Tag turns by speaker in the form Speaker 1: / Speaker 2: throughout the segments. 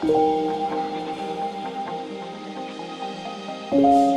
Speaker 1: Thank you.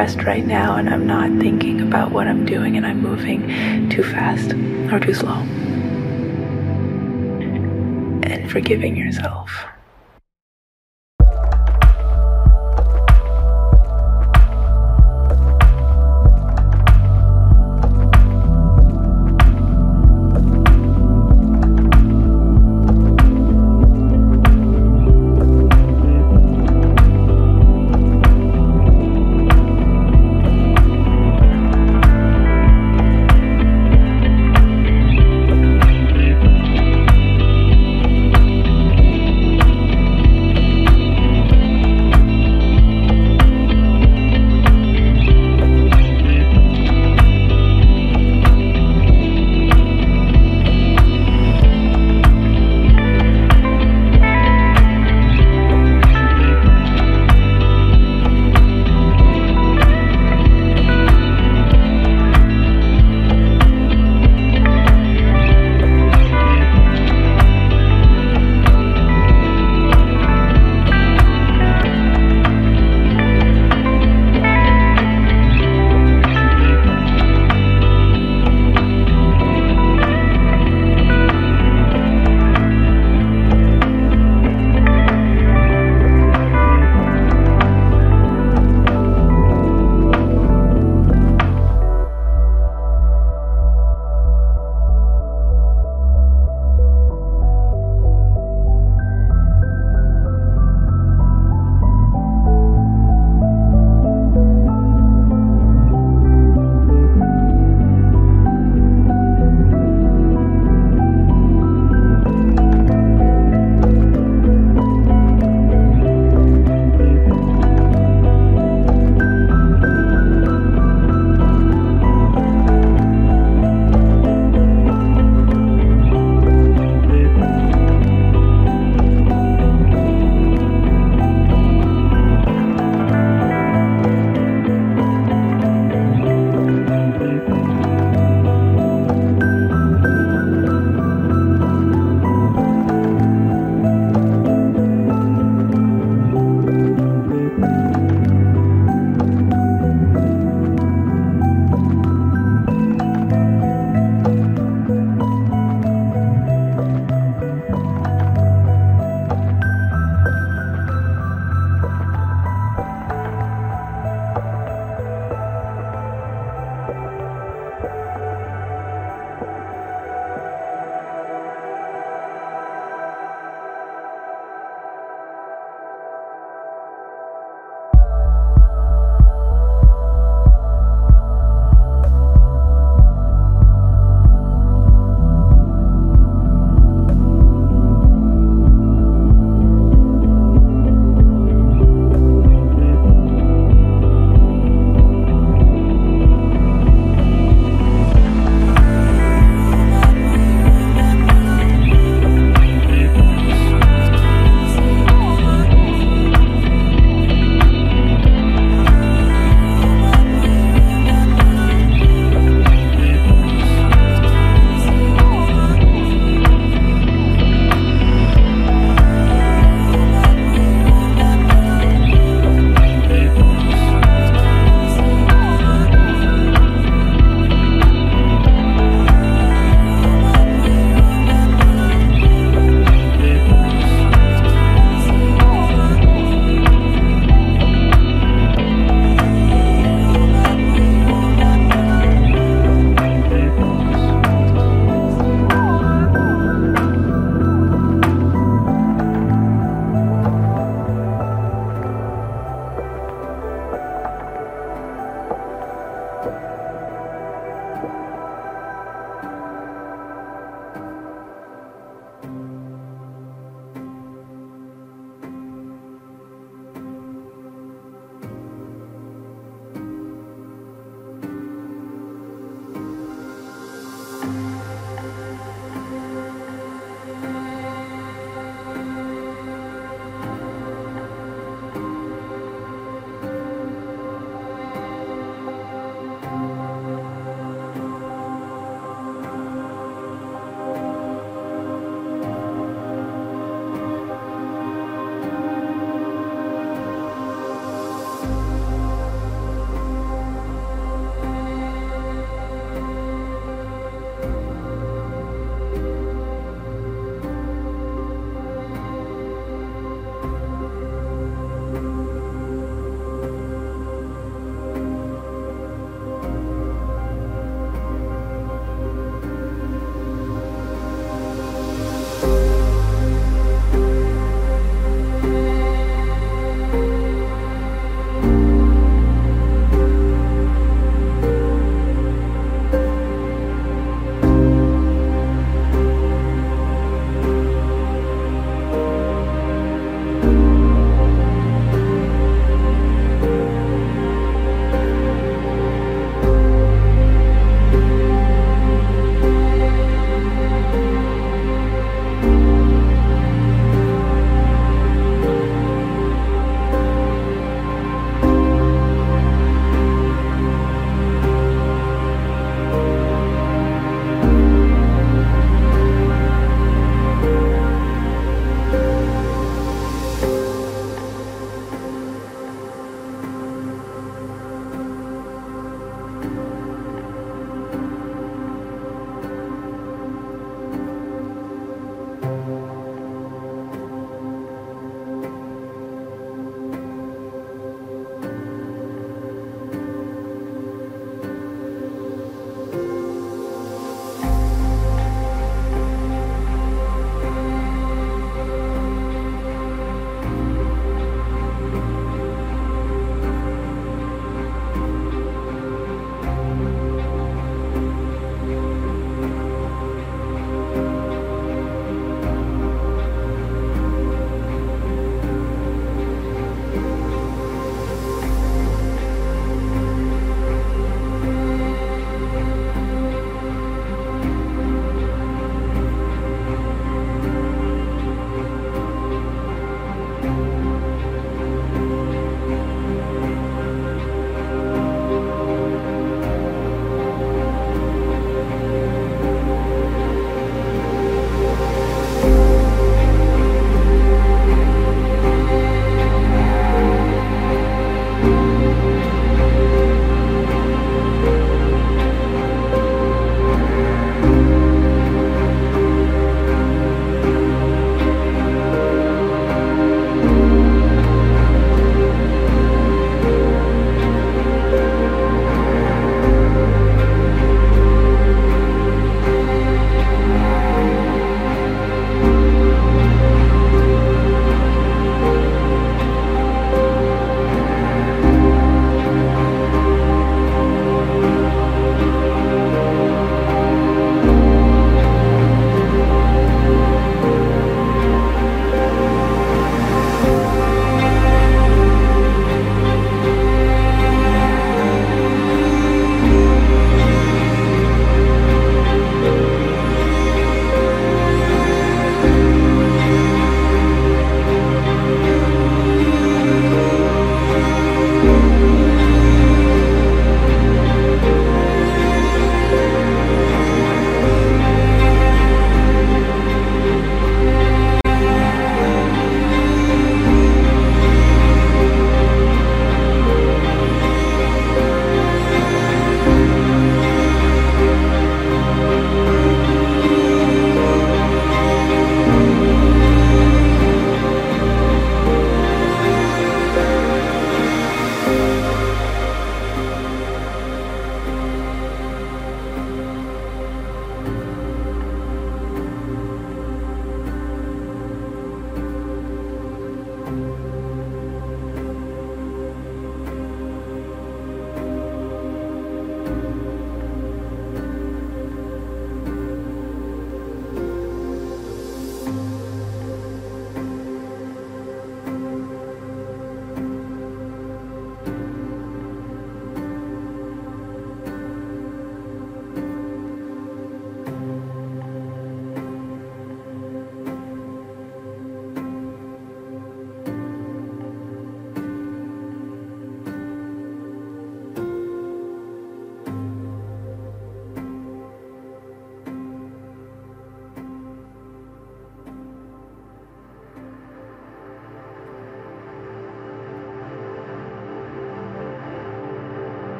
Speaker 2: Rest right now and I'm not thinking about what I'm doing and I'm moving too fast or too slow. And forgiving yourself.